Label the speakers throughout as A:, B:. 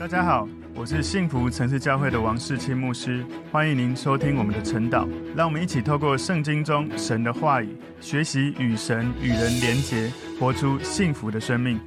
A: 大家好，我是幸福城市教会的王世清牧师，欢迎您收听我们的晨祷。让我们一起透过圣经中神的话语，学习与神与人连结，活出幸福的生命。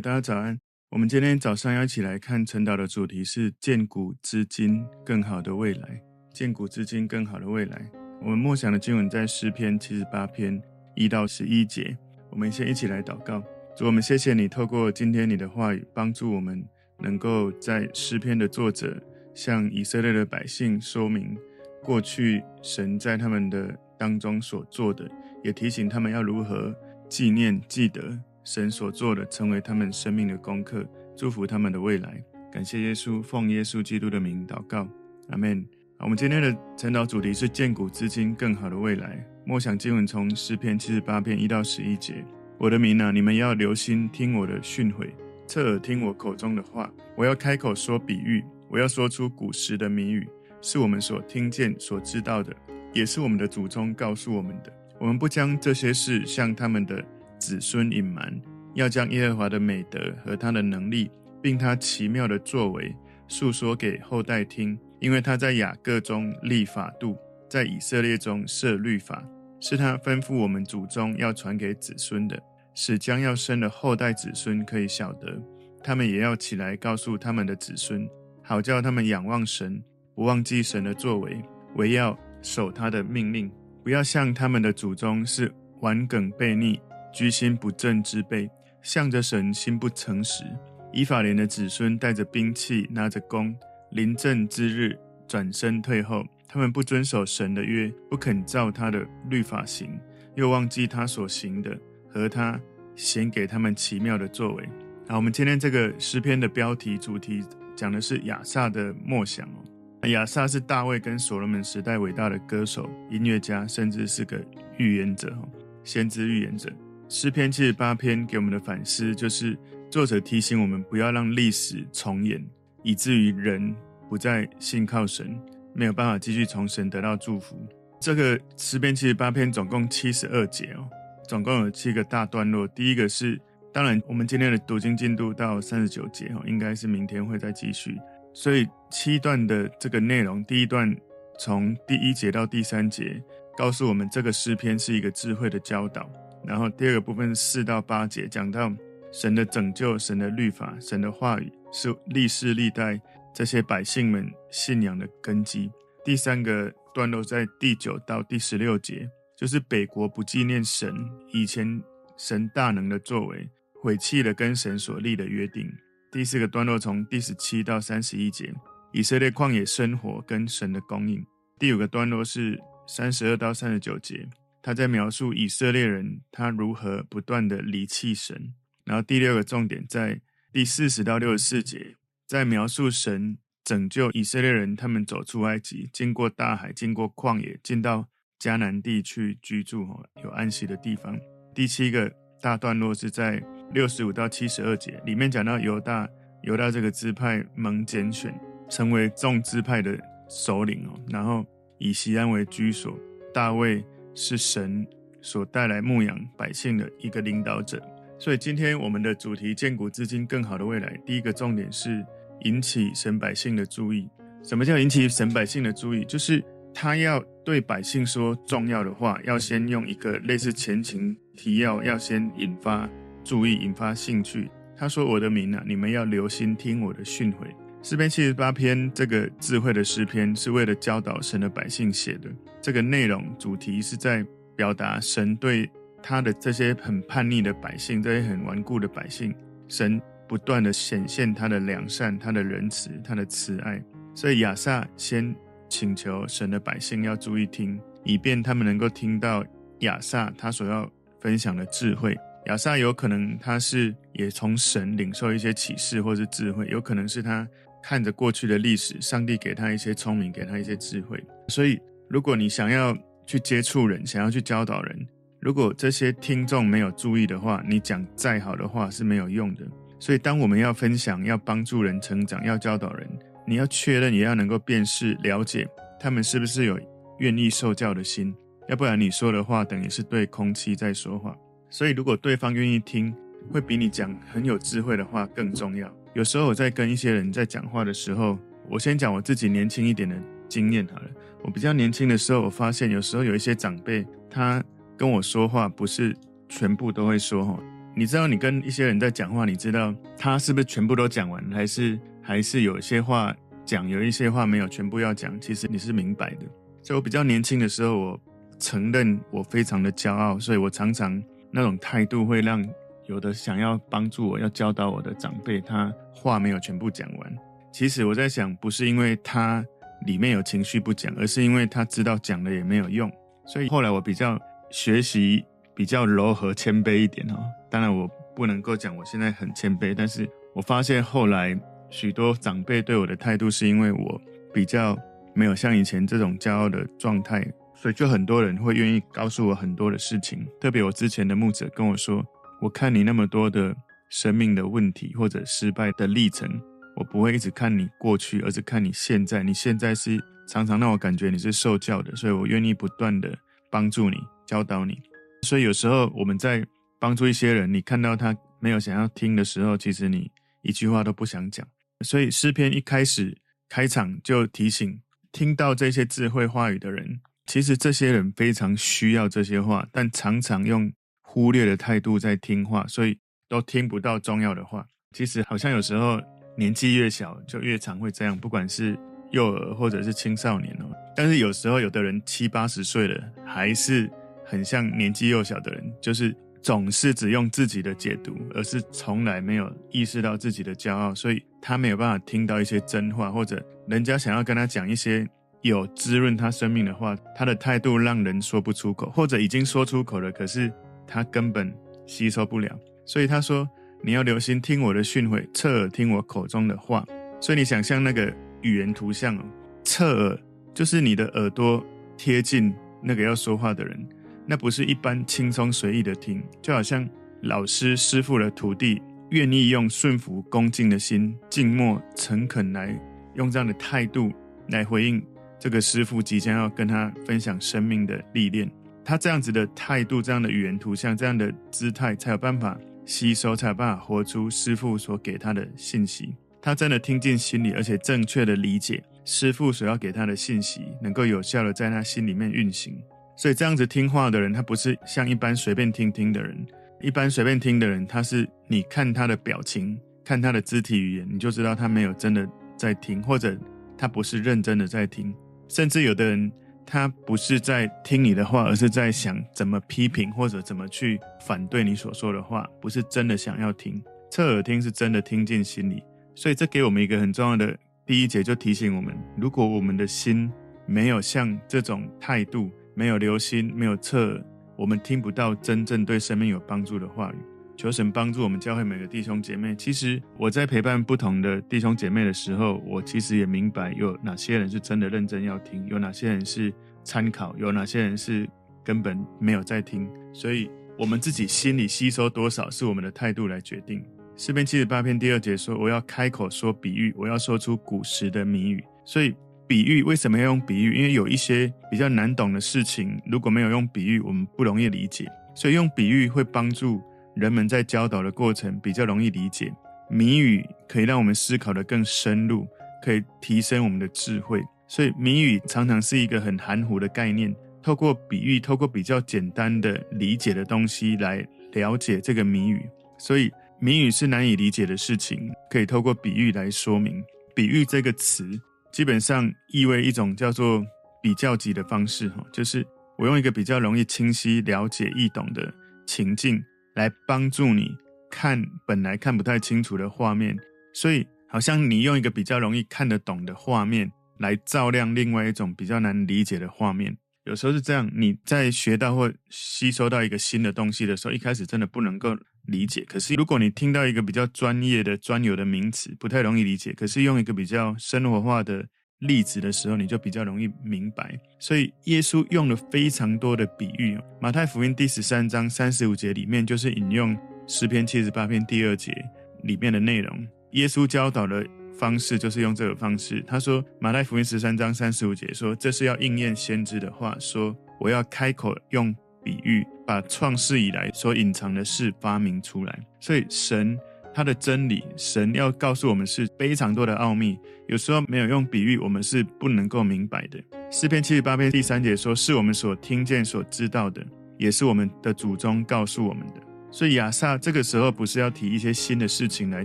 A: 大家早安，我们今天早上要一起来看晨祷的主题是“见古知今，更好的未来”。见古知今，更好的未来。我们默想的经文在诗篇七十八篇一到十一节。我们先一起来祷告，主，我们谢谢你透过今天你的话语，帮助我们。能够在诗篇的作者向以色列的百姓说明过去神在他们的当中所做的，也提醒他们要如何纪念、记得神所做的，成为他们生命的功课，祝福他们的未来。感谢耶稣，奉耶稣基督的名祷告，阿门。好，我们今天的晨祷主题是建古知今，更好的未来。默想经文从诗篇七十八篇一到十一节。我的民啊，你们要留心听我的训诲。侧耳听我口中的话，我要开口说比喻，我要说出古时的谜语，是我们所听见、所知道的，也是我们的祖宗告诉我们的。我们不将这些事向他们的子孙隐瞒，要将耶和华的美德和他的能力，并他奇妙的作为，诉说给后代听。因为他在雅各中立法度，在以色列中设律法，是他吩咐我们祖宗要传给子孙的。使将要生的后代子孙可以晓得，他们也要起来告诉他们的子孙，好叫他们仰望神，不忘记神的作为，惟要守他的命令，不要像他们的祖宗是顽梗悖逆、居心不正之辈，向着神心不诚实。以法莲的子孙带着兵器，拿着弓，临阵之日转身退后，他们不遵守神的约，不肯照他的律法行，又忘记他所行的。和他显给他们奇妙的作为。好，我们今天这个诗篇的标题主题讲的是亚萨的梦想哦。亚萨是大卫跟所罗门时代伟大的歌手、音乐家，甚至是个预言者哦，先知预言者。诗篇七十八篇给我们的反思就是，作者提醒我们不要让历史重演，以至于人不再信靠神，没有办法继续从神得到祝福。这个诗篇七十八篇总共七十二节哦。总共有七个大段落。第一个是，当然我们今天的读经进度到三十九节哈，应该是明天会再继续。所以七段的这个内容，第一段从第一节到第三节，告诉我们这个诗篇是一个智慧的教导。然后第二个部分四到八节，讲到神的拯救、神的律法、神的话语是历世历代这些百姓们信仰的根基。第三个段落在第九到第十六节。就是北国不纪念神以前神大能的作为，毁弃了跟神所立的约定。第四个段落从第十七到三十一节，以色列旷野生活跟神的供应。第五个段落是三十二到三十九节，他在描述以色列人他如何不断的离弃神。然后第六个重点在第四十到六十四节，在描述神拯救以色列人，他们走出埃及，经过大海，经过旷野，进到。迦南地去居住，有安息的地方。第七个大段落是在六十五到七十二节，里面讲到犹大，犹大这个支派蒙拣选，成为众支派的首领哦。然后以西安为居所，大卫是神所带来牧养百姓的一个领导者。所以今天我们的主题建古至今，更好的未来。第一个重点是引起神百姓的注意。什么叫引起神百姓的注意？就是。他要对百姓说重要的话，要先用一个类似前情提要，要先引发注意，引发兴趣。他说：“我的名啊，你们要留心听我的训诲。”诗篇七十八篇这个智慧的诗篇，是为了教导神的百姓写的。这个内容主题是在表达神对他的这些很叛逆的百姓，这些很顽固的百姓，神不断的显现他的良善、他的仁慈、他的慈爱。所以亚萨先。请求神的百姓要注意听，以便他们能够听到亚萨他所要分享的智慧。亚萨有可能他是也从神领受一些启示或是智慧，有可能是他看着过去的历史，上帝给他一些聪明，给他一些智慧。所以，如果你想要去接触人，想要去教导人，如果这些听众没有注意的话，你讲再好的话是没有用的。所以，当我们要分享、要帮助人成长、要教导人。你要确认，也要能够辨识、了解他们是不是有愿意受教的心，要不然你说的话等于是对空气在说话。所以，如果对方愿意听，会比你讲很有智慧的话更重要。有时候我在跟一些人在讲话的时候，我先讲我自己年轻一点的经验好了。我比较年轻的时候，我发现有时候有一些长辈，他跟我说话不是全部都会说哈。你知道，你跟一些人在讲话，你知道他是不是全部都讲完，还是还是有一些话讲，有一些话没有全部要讲？其实你是明白的。所以我比较年轻的时候，我承认我非常的骄傲，所以我常常那种态度会让有的想要帮助我、要教导我的长辈，他话没有全部讲完。其实我在想，不是因为他里面有情绪不讲，而是因为他知道讲了也没有用。所以后来我比较学习。比较柔和谦卑一点哦，当然我不能够讲我现在很谦卑，但是我发现后来许多长辈对我的态度是因为我比较没有像以前这种骄傲的状态，所以就很多人会愿意告诉我很多的事情。特别我之前的牧者跟我说，我看你那么多的生命的问题或者失败的历程，我不会一直看你过去，而是看你现在。你现在是常常让我感觉你是受教的，所以我愿意不断的帮助你，教导你。所以有时候我们在帮助一些人，你看到他没有想要听的时候，其实你一句话都不想讲。所以诗篇一开始开场就提醒，听到这些智慧话语的人，其实这些人非常需要这些话，但常常用忽略的态度在听话，所以都听不到重要的话。其实好像有时候年纪越小就越常会这样，不管是幼儿或者是青少年哦。但是有时候有的人七八十岁了，还是。很像年纪幼小的人，就是总是只用自己的解读，而是从来没有意识到自己的骄傲，所以他没有办法听到一些真话，或者人家想要跟他讲一些有滋润他生命的话，他的态度让人说不出口，或者已经说出口了，可是他根本吸收不了。所以他说：“你要留心听我的训诲，侧耳听我口中的话。”所以你想象那个语言图像哦，侧耳就是你的耳朵贴近那个要说话的人。那不是一般轻松随意的听，就好像老师师傅的徒弟愿意用顺服恭敬的心，静默诚恳来用这样的态度来回应这个师傅即将要跟他分享生命的历练。他这样子的态度、这样的语言图像、这样的姿态，才有办法吸收，才有办法活出师傅所给他的信息。他真的听进心里，而且正确的理解师傅所要给他的信息，能够有效的在他心里面运行。所以这样子听话的人，他不是像一般随便听听的人。一般随便听的人，他是你看他的表情，看他的肢体语言，你就知道他没有真的在听，或者他不是认真的在听。甚至有的人，他不是在听你的话，而是在想怎么批评或者怎么去反对你所说的话，不是真的想要听。侧耳听是真的听进心里。所以这给我们一个很重要的第一节，就提醒我们：如果我们的心没有像这种态度，没有留心，没有侧耳，我们听不到真正对生命有帮助的话语。求神帮助我们教会每个弟兄姐妹。其实我在陪伴不同的弟兄姐妹的时候，我其实也明白有哪些人是真的认真要听，有哪些人是参考，有哪些人是根本没有在听。所以，我们自己心里吸收多少，是我们的态度来决定。诗篇七十八篇第二节说：“我要开口说比喻，我要说出古时的谜语。”所以。比喻为什么要用比喻？因为有一些比较难懂的事情，如果没有用比喻，我们不容易理解。所以用比喻会帮助人们在教导的过程比较容易理解。谜语可以让我们思考得更深入，可以提升我们的智慧。所以谜语常常是一个很含糊的概念，透过比喻，透过比较简单的理解的东西来了解这个谜语。所以谜语是难以理解的事情，可以透过比喻来说明。比喻这个词。基本上意味一种叫做比较级的方式，哈，就是我用一个比较容易清晰、了解、易懂的情境来帮助你看本来看不太清楚的画面，所以好像你用一个比较容易看得懂的画面来照亮另外一种比较难理解的画面。有时候是这样，你在学到或吸收到一个新的东西的时候，一开始真的不能够。理解，可是如果你听到一个比较专业的、专有的名词，不太容易理解。可是用一个比较生活化的例子的时候，你就比较容易明白。所以耶稣用了非常多的比喻。马太福音第十三章三十五节里面就是引用诗篇七十八篇第二节里面的内容。耶稣教导的方式就是用这个方式。他说，马太福音十三章三十五节说，这是要应验先知的话，说我要开口用。比喻把创世以来所隐藏的事发明出来，所以神他的真理，神要告诉我们是非常多的奥秘，有时候没有用比喻，我们是不能够明白的。诗篇七十八篇第三节说：“是我们所听见、所知道的，也是我们的祖宗告诉我们的。”所以亚萨这个时候不是要提一些新的事情来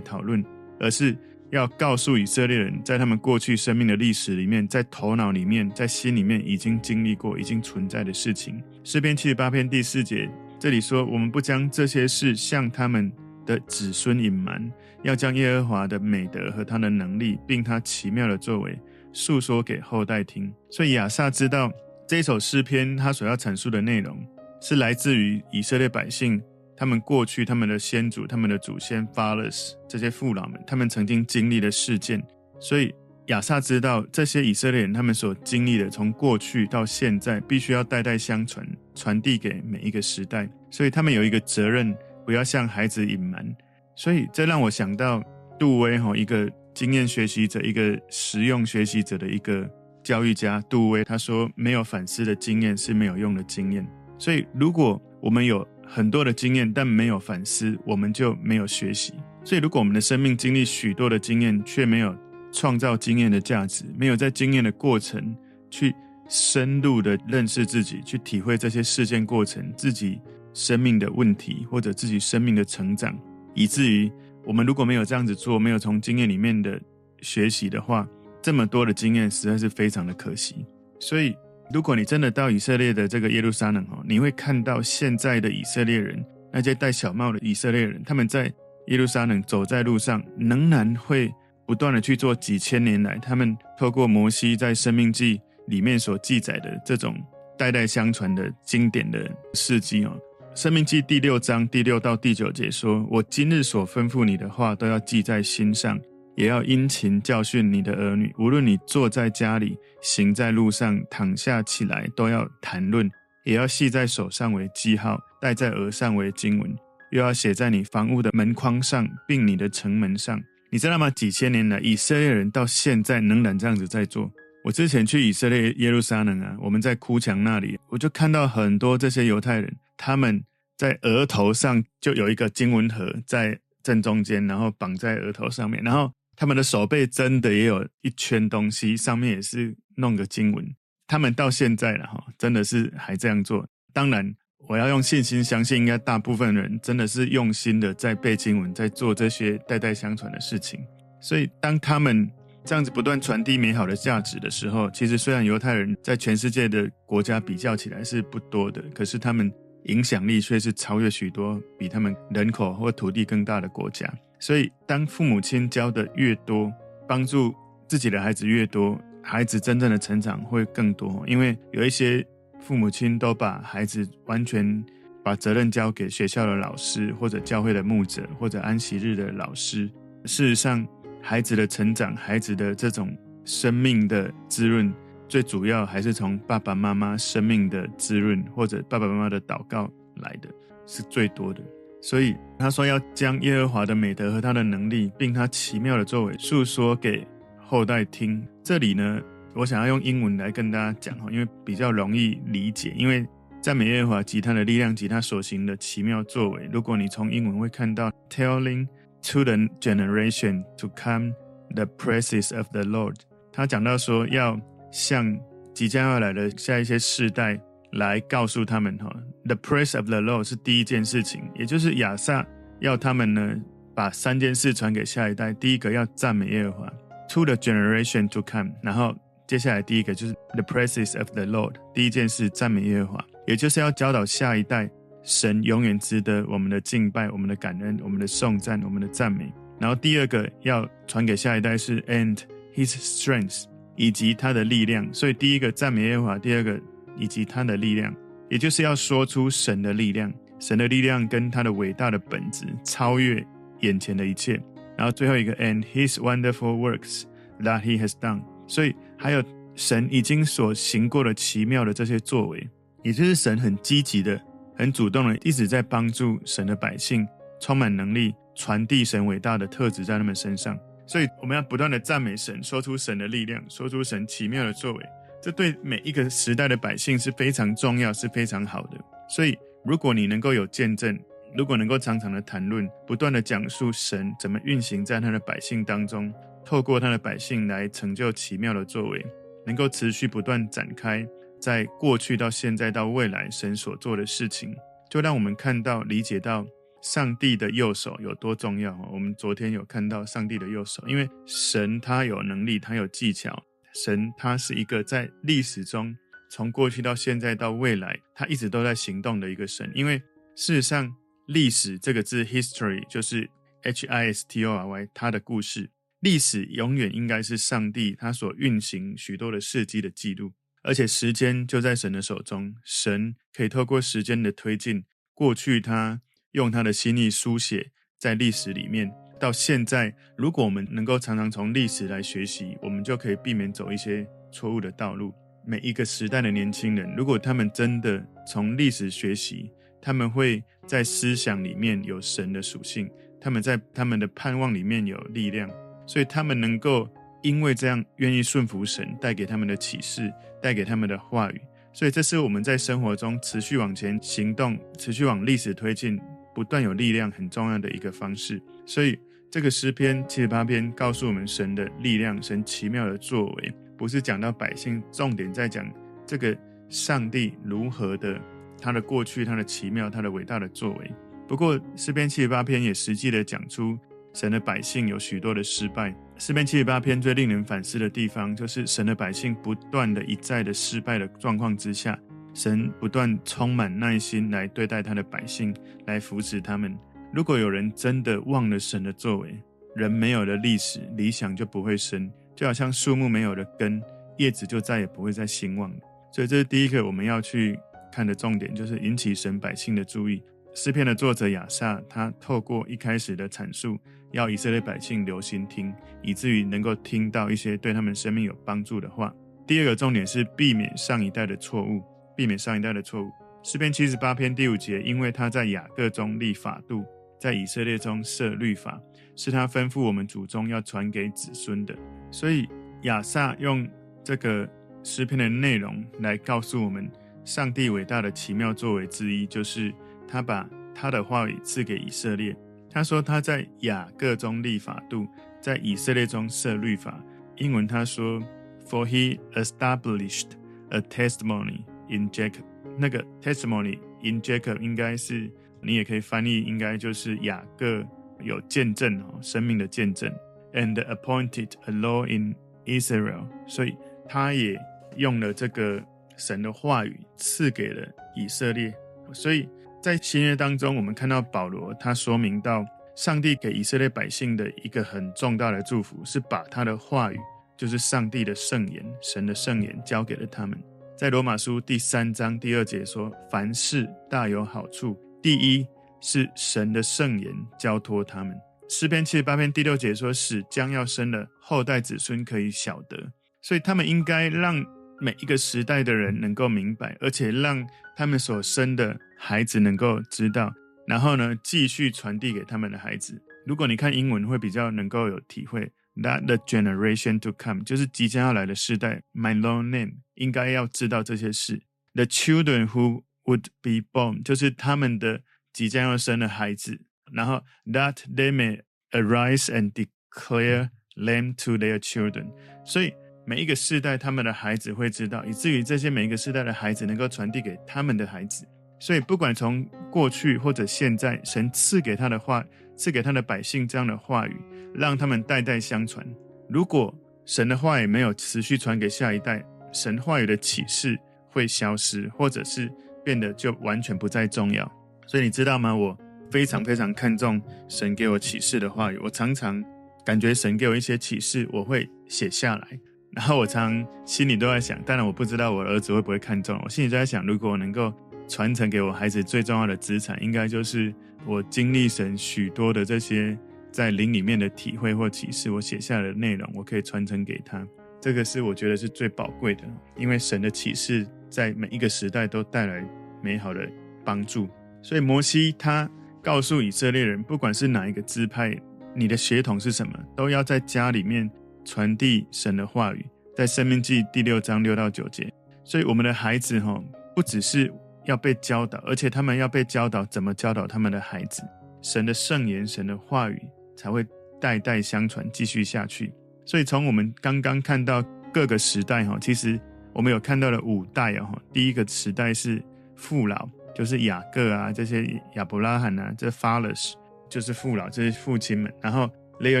A: 讨论，而是要告诉以色列人，在他们过去生命的历史里面，在头脑里面，在心里面已经经历过、已经存在的事情。诗篇七十八篇第四节这里说：“我们不将这些事向他们。”的子孙隐瞒，要将耶和华的美德和他的能力，并他奇妙的作为，述说给后代听。所以亚萨知道这首诗篇，他所要阐述的内容，是来自于以色列百姓，他们过去他们的先祖、他们的祖先 fathers 这些父老们，他们曾经经历的事件。所以亚萨知道这些以色列人他们所经历的，从过去到现在，必须要代代相传，传递给每一个时代。所以他们有一个责任。不要向孩子隐瞒，所以这让我想到杜威哈，一个经验学习者，一个实用学习者的一个教育家。杜威他说：“没有反思的经验是没有用的经验。”所以，如果我们有很多的经验，但没有反思，我们就没有学习。所以，如果我们的生命经历许多的经验，却没有创造经验的价值，没有在经验的过程去深入的认识自己，去体会这些事件过程，自己。生命的问题，或者自己生命的成长，以至于我们如果没有这样子做，没有从经验里面的学习的话，这么多的经验实在是非常的可惜。所以，如果你真的到以色列的这个耶路撒冷哦，你会看到现在的以色列人，那些戴小帽的以色列人，他们在耶路撒冷走在路上，仍然会不断的去做几千年来他们透过摩西在生命记里面所记载的这种代代相传的经典的事迹哦。生命记第六章第六到第九节说：“我今日所吩咐你的话，都要记在心上，也要殷勤教训你的儿女。无论你坐在家里，行在路上，躺下起来，都要谈论，也要系在手上为记号，戴在额上为经文，又要写在你房屋的门框上，并你的城门上。你知道吗？几千年来，以色列人到现在仍然这样子在做。我之前去以色列耶路撒冷啊，我们在哭墙那里，我就看到很多这些犹太人。”他们在额头上就有一个经文盒在正中间，然后绑在额头上面，然后他们的手背真的也有一圈东西，上面也是弄个经文。他们到现在了哈，真的是还这样做。当然，我要用信心相信，应该大部分人真的是用心的在背经文，在做这些代代相传的事情。所以，当他们这样子不断传递美好的价值的时候，其实虽然犹太人在全世界的国家比较起来是不多的，可是他们。影响力却是超越许多比他们人口或土地更大的国家，所以当父母亲教的越多，帮助自己的孩子越多，孩子真正的成长会更多。因为有一些父母亲都把孩子完全把责任交给学校的老师，或者教会的牧者，或者安息日的老师。事实上，孩子的成长，孩子的这种生命的滋润。最主要还是从爸爸妈妈生命的滋润，或者爸爸妈妈的祷告来的，是最多的。所以他说要将耶和华的美德和他的能力，并他奇妙的作为，述说给后代听。这里呢，我想要用英文来跟大家讲哈，因为比较容易理解。因为赞美耶和华及他的力量及他所行的奇妙作为，如果你从英文会看到 telling to the generation to come the praises of the Lord，他讲到说要。向即将要来的下一些世代来告诉他们哈，The praise of the Lord 是第一件事情，也就是亚萨要他们呢把三件事传给下一代。第一个要赞美耶和华，To the generation to come。然后接下来第一个就是 The praises of the Lord，第一件事赞美耶和华，也就是要教导下一代，神永远值得我们的敬拜、我们的感恩、我们的颂赞、我们的赞美。然后第二个要传给下一代是 And His strength。以及他的力量，所以第一个赞美耶和华，第二个以及他的力量，也就是要说出神的力量，神的力量跟他的伟大的本质超越眼前的一切。然后最后一个，and His wonderful works that He has done，所以还有神已经所行过的奇妙的这些作为，也就是神很积极的、很主动的一直在帮助神的百姓，充满能力传递神伟大的特质在他们身上。所以我们要不断的赞美神，说出神的力量，说出神奇妙的作为，这对每一个时代的百姓是非常重要，是非常好的。所以，如果你能够有见证，如果能够常常的谈论，不断的讲述神怎么运行在他的百姓当中，透过他的百姓来成就奇妙的作为，能够持续不断展开，在过去到现在到未来神所做的事情，就让我们看到、理解到上帝的右手有多重要。我们昨天有看到上帝的右手，因为神他有能力，他有技巧，神他是一个在历史中从过去到现在到未来，他一直都在行动的一个神，因为。事实上，历史这个字 history 就是 H I S T O R Y，它的故事。历史永远应该是上帝他所运行许多的事迹的记录，而且时间就在神的手中。神可以透过时间的推进，过去他用他的心意书写在历史里面。到现在，如果我们能够常常从历史来学习，我们就可以避免走一些错误的道路。每一个时代的年轻人，如果他们真的从历史学习，他们会在思想里面有神的属性，他们在他们的盼望里面有力量，所以他们能够因为这样愿意顺服神带给他们的启示，带给他们的话语，所以这是我们在生活中持续往前行动，持续往历史推进，不断有力量很重要的一个方式。所以这个诗篇七十八篇告诉我们神的力量，神奇妙的作为，不是讲到百姓，重点在讲这个上帝如何的。他的过去，他的奇妙，他的伟大的作为。不过，诗篇七十八篇也实际的讲出神的百姓有许多的失败。诗篇七十八篇最令人反思的地方，就是神的百姓不断的一再的失败的状况之下，神不断充满耐心来对待他的百姓，来扶持他们。如果有人真的忘了神的作为，人没有了历史，理想就不会生，就好像树木没有了根，叶子就再也不会再兴旺。所以，这是第一个我们要去。看的重点就是引起神百姓的注意。诗篇的作者亚萨，他透过一开始的阐述，要以色列百姓留心听，以至于能够听到一些对他们生命有帮助的话。第二个重点是避免上一代的错误，避免上一代的错误。诗篇七十八篇第五节，因为他在雅各中立法度，在以色列中设律法，是他吩咐我们祖宗要传给子孙的。所以亚萨用这个诗篇的内容来告诉我们。上帝伟大的奇妙作为之一，就是他把他的话语赐给以色列。他说他在雅各中立法度，在以色列中设律法。英文他说，For he established a testimony in Jacob。那个 testimony in Jacob 应该是你也可以翻译，应该就是雅各有见证哦，生命的见证。And appointed a law in Israel。所以他也用了这个。神的话语赐给了以色列，所以在新约当中，我们看到保罗他说明到，上帝给以色列百姓的一个很重大的祝福，是把他的话语，就是上帝的圣言、神的圣言，交给了他们。在罗马书第三章第二节说：“凡事大有好处，第一是神的圣言交托他们。”诗篇七十八篇第六节说：“使将要生的后代子孙可以晓得。”所以他们应该让。每一个时代的人能够明白，而且让他们所生的孩子能够知道，然后呢，继续传递给他们的孩子。如果你看英文，会比较能够有体会。That the generation to come，就是即将要来的世代。My long name 应该要知道这些事。The children who would be born，就是他们的即将要生的孩子。然后 That they may arise and declare them to their children，所以。每一个世代，他们的孩子会知道，以至于这些每一个世代的孩子能够传递给他们的孩子。所以，不管从过去或者现在，神赐给他的话，赐给他的百姓这样的话语，让他们代代相传。如果神的话语没有持续传给下一代，神话语的启示会消失，或者是变得就完全不再重要。所以，你知道吗？我非常非常看重神给我启示的话语。我常常感觉神给我一些启示，我会写下来。然后我常心里都在想，当然我不知道我儿子会不会看中。我心里就在想，如果我能够传承给我孩子最重要的资产，应该就是我经历神许多的这些在灵里面的体会或启示，我写下的内容，我可以传承给他。这个是我觉得是最宝贵的，因为神的启示在每一个时代都带来美好的帮助。所以摩西他告诉以色列人，不管是哪一个支派，你的血统是什么，都要在家里面。传递神的话语，在生命记第六章六到九节。所以，我们的孩子哈，不只是要被教导，而且他们要被教导怎么教导他们的孩子。神的圣言、神的话语才会代代相传，继续下去。所以从我们刚刚看到各个时代哈，其实我们有看到了五代哦。第一个时代是父老，就是雅各啊，这些亚伯拉罕啊，这 fathers 就是父老，这些父亲们。然后 their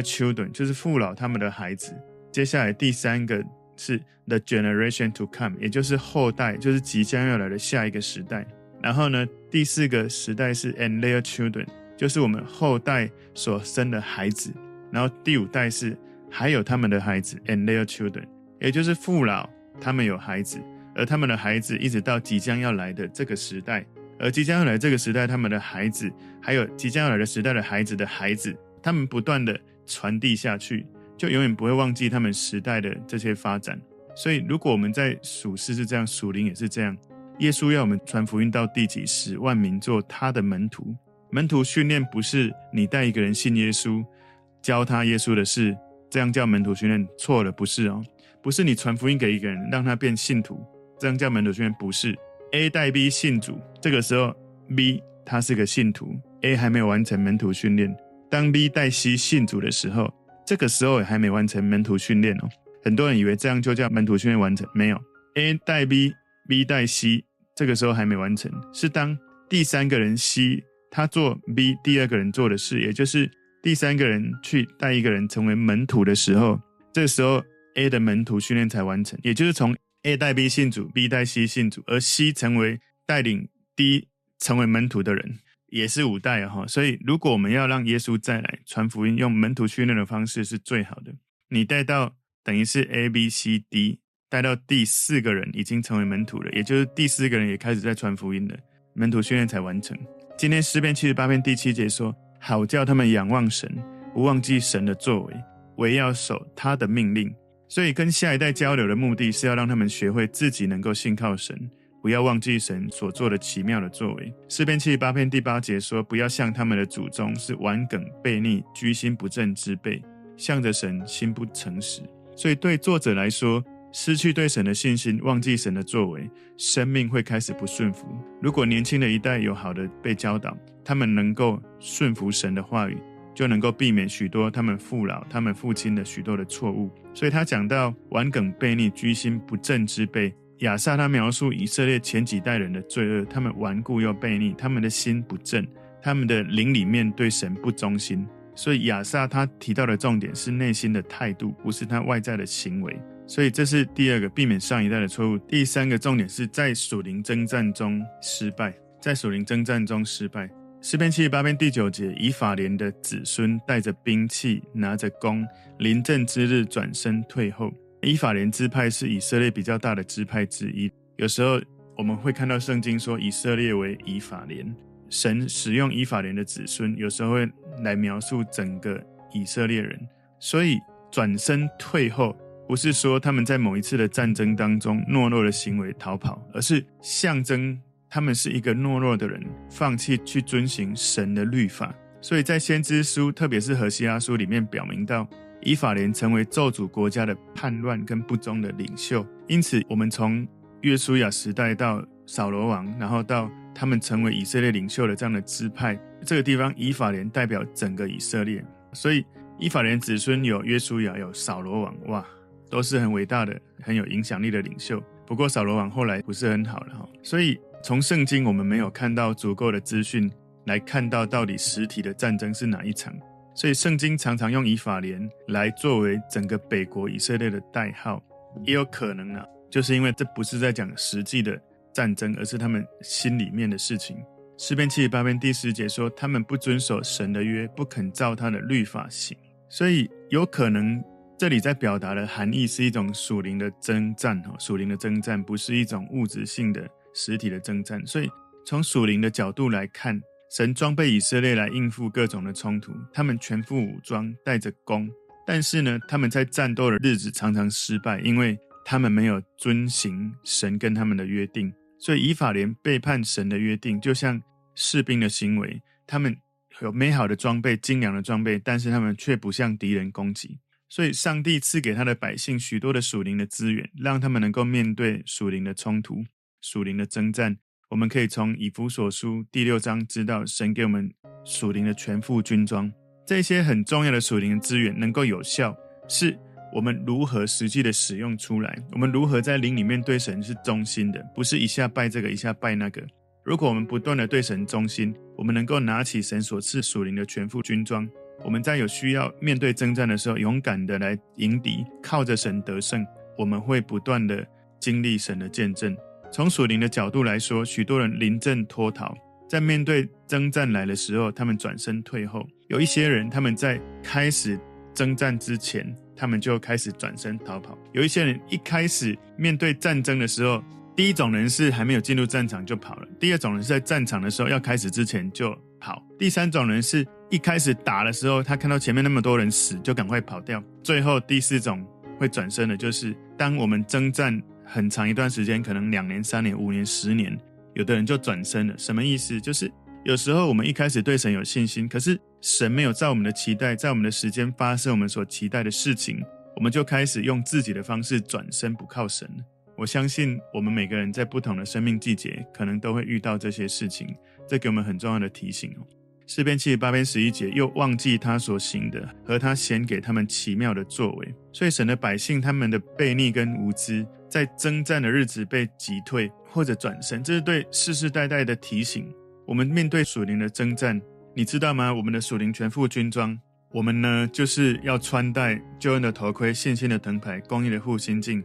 A: children 就是父老他们的孩子。接下来第三个是 the generation to come，也就是后代，就是即将要来的下一个时代。然后呢，第四个时代是 and their children，就是我们后代所生的孩子。然后第五代是。还有他们的孩子，and their children，也就是父老，他们有孩子，而他们的孩子一直到即将要来的这个时代，而即将要来这个时代，他们的孩子，还有即将要来的时代的孩子的孩子，他们不断的传递下去，就永远不会忘记他们时代的这些发展。所以，如果我们在属世是这样，属灵也是这样。耶稣要我们传福音到地极，使万民做他的门徒。门徒训练不是你带一个人信耶稣，教他耶稣的事。这样叫门徒训练错了，不是哦，不是你传福音给一个人，让他变信徒，这样叫门徒训练不是。A 带 B 信主，这个时候 B 他是个信徒，A 还没有完成门徒训练。当 B 带 C 信主的时候，这个时候还没完成门徒训练哦。很多人以为这样就叫门徒训练完成，没有。A 带 B，B 带 C，这个时候还没完成，是当第三个人 C 他做 B 第二个人做的事，也就是。第三个人去带一个人成为门徒的时候，这个时候 A 的门徒训练才完成，也就是从 A 带 B 信主，B 带 C 信主，而 C 成为带领 D 成为门徒的人，也是五代哈。所以，如果我们要让耶稣再来传福音，用门徒训练的方式是最好的。你带到等于是 A、B、C、D 带到第四个人已经成为门徒了，也就是第四个人也开始在传福音了，门徒训练才完成。今天诗篇七十八篇第七节说。好叫他们仰望神，不忘记神的作为，唯要守他的命令。所以跟下一代交流的目的是要让他们学会自己能够信靠神，不要忘记神所做的奇妙的作为。诗篇七十八篇第八节说：“不要像他们的祖宗是顽梗悖逆、居心不正之辈，向着神心不诚实。”所以对作者来说，失去对神的信心，忘记神的作为，生命会开始不顺服。如果年轻的一代有好的被教导，他们能够顺服神的话语，就能够避免许多他们父老、他们父亲的许多的错误。所以他讲到顽梗悖逆、居心不正之辈。亚萨他描述以色列前几代人的罪恶，他们顽固又悖逆，他们的心不正，他们的灵里面对神不忠心。所以亚萨他提到的重点是内心的态度，不是他外在的行为。所以这是第二个避免上一代的错误。第三个重点是在属灵征战中失败，在属灵征战中失败。诗篇七十八篇第九节，以法莲的子孙带着兵器，拿着弓，临阵之日转身退后。以法莲支派是以色列比较大的支派之一。有时候我们会看到圣经说以色列为以法莲，神使用以法莲的子孙，有时候会来描述整个以色列人。所以转身退后。不是说他们在某一次的战争当中懦弱的行为逃跑，而是象征他们是一个懦弱的人，放弃去遵行神的律法。所以在先知书，特别是何西阿书里面表明到，以法莲成为咒诅国家的叛乱跟不忠的领袖。因此，我们从约书亚时代到扫罗王，然后到他们成为以色列领袖的这样的支派，这个地方以法莲代表整个以色列。所以，以法莲子孙有约书亚，有扫罗王，哇！都是很伟大的、很有影响力的领袖。不过扫罗王后来不是很好了哈，所以从圣经我们没有看到足够的资讯来看到到底实体的战争是哪一场。所以圣经常常用以法莲来作为整个北国以色列的代号，也有可能啊，就是因为这不是在讲实际的战争，而是他们心里面的事情。诗篇七十八篇第十节说，他们不遵守神的约，不肯照他的律法行，所以有可能。这里在表达的含义是一种属灵的征战，哈，属灵的征战不是一种物质性的实体的征战。所以从属灵的角度来看，神装备以色列来应付各种的冲突，他们全副武装，带着弓，但是呢，他们在战斗的日子常常失败，因为他们没有遵行神跟他们的约定。所以以法莲背叛神的约定，就像士兵的行为，他们有美好的装备、精良的装备，但是他们却不向敌人攻击。所以，上帝赐给他的百姓许多的属灵的资源，让他们能够面对属灵的冲突、属灵的征战。我们可以从以弗所书第六章知道，神给我们属灵的全副军装。这些很重要的属灵资源能够有效，是我们如何实际的使用出来。我们如何在灵里面对神是忠心的，不是一下拜这个，一下拜那个。如果我们不断的对神忠心，我们能够拿起神所赐属灵的全副军装。我们在有需要面对征战的时候，勇敢的来迎敌，靠着神得胜。我们会不断的经历神的见证。从属灵的角度来说，许多人临阵脱逃，在面对征战来的时候，他们转身退后；有一些人，他们在开始征战之前，他们就开始转身逃跑；有一些人一开始面对战争的时候，第一种人是还没有进入战场就跑了；第二种人是在战场的时候要开始之前就跑；第三种人是一开始打的时候，他看到前面那么多人死，就赶快跑掉；最后第四种会转身的，就是当我们征战很长一段时间，可能两年、三年、五年、十年，有的人就转身了。什么意思？就是有时候我们一开始对神有信心，可是神没有在我们的期待，在我们的时间发生我们所期待的事情，我们就开始用自己的方式转身，不靠神。我相信我们每个人在不同的生命季节，可能都会遇到这些事情。这给我们很重要的提醒哦。诗篇七十八篇十一节，又忘记他所行的和他显给他们奇妙的作为。所以神的百姓他们的悖逆跟无知，在征战的日子被击退或者转身，这是对世世代代的提醒。我们面对属灵的征战，你知道吗？我们的属灵全副军装，我们呢就是要穿戴救恩的头盔、信心的藤牌、公义的护心镜，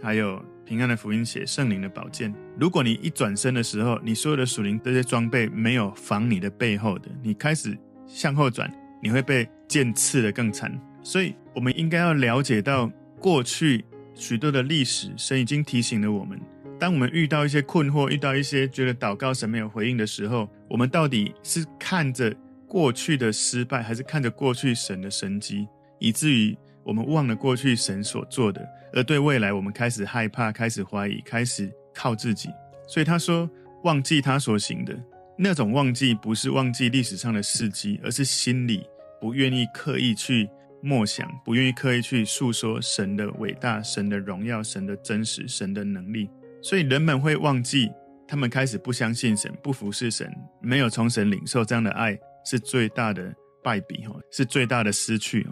A: 还有。平安的福音鞋，圣灵的宝剑。如果你一转身的时候，你所有的属灵这些装备没有防你的背后的，你开始向后转，你会被剑刺得更惨。所以，我们应该要了解到过去许多的历史，神已经提醒了我们：当我们遇到一些困惑，遇到一些觉得祷告神没有回应的时候，我们到底是看着过去的失败，还是看着过去神的神迹，以至于我们忘了过去神所做的？而对未来，我们开始害怕，开始怀疑，开始靠自己。所以他说，忘记他所行的那种忘记，不是忘记历史上的事迹，而是心里不愿意刻意去默想，不愿意刻意去诉说神的伟大、神的荣耀、神的真实、神的能力。所以人们会忘记，他们开始不相信神，不服侍神，没有从神领受这样的爱，是最大的败笔，是最大的失去。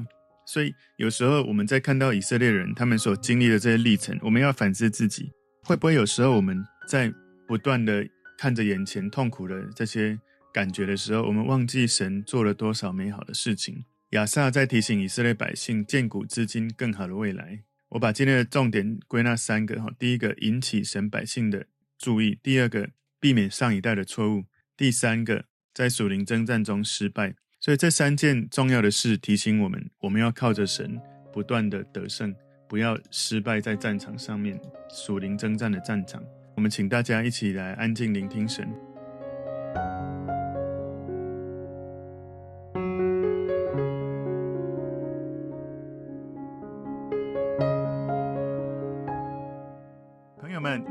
A: 所以有时候我们在看到以色列人他们所经历的这些历程，我们要反思自己，会不会有时候我们在不断的看着眼前痛苦的这些感觉的时候，我们忘记神做了多少美好的事情？亚萨在提醒以色列百姓，建古知今更好的未来。我把今天的重点归纳三个：哈，第一个引起神百姓的注意；第二个避免上一代的错误；第三个在属灵征战中失败。所以这三件重要的事提醒我们，我们要靠着神不断的得胜，不要失败在战场上面，属灵征战的战场。我们请大家一起来安静聆听神。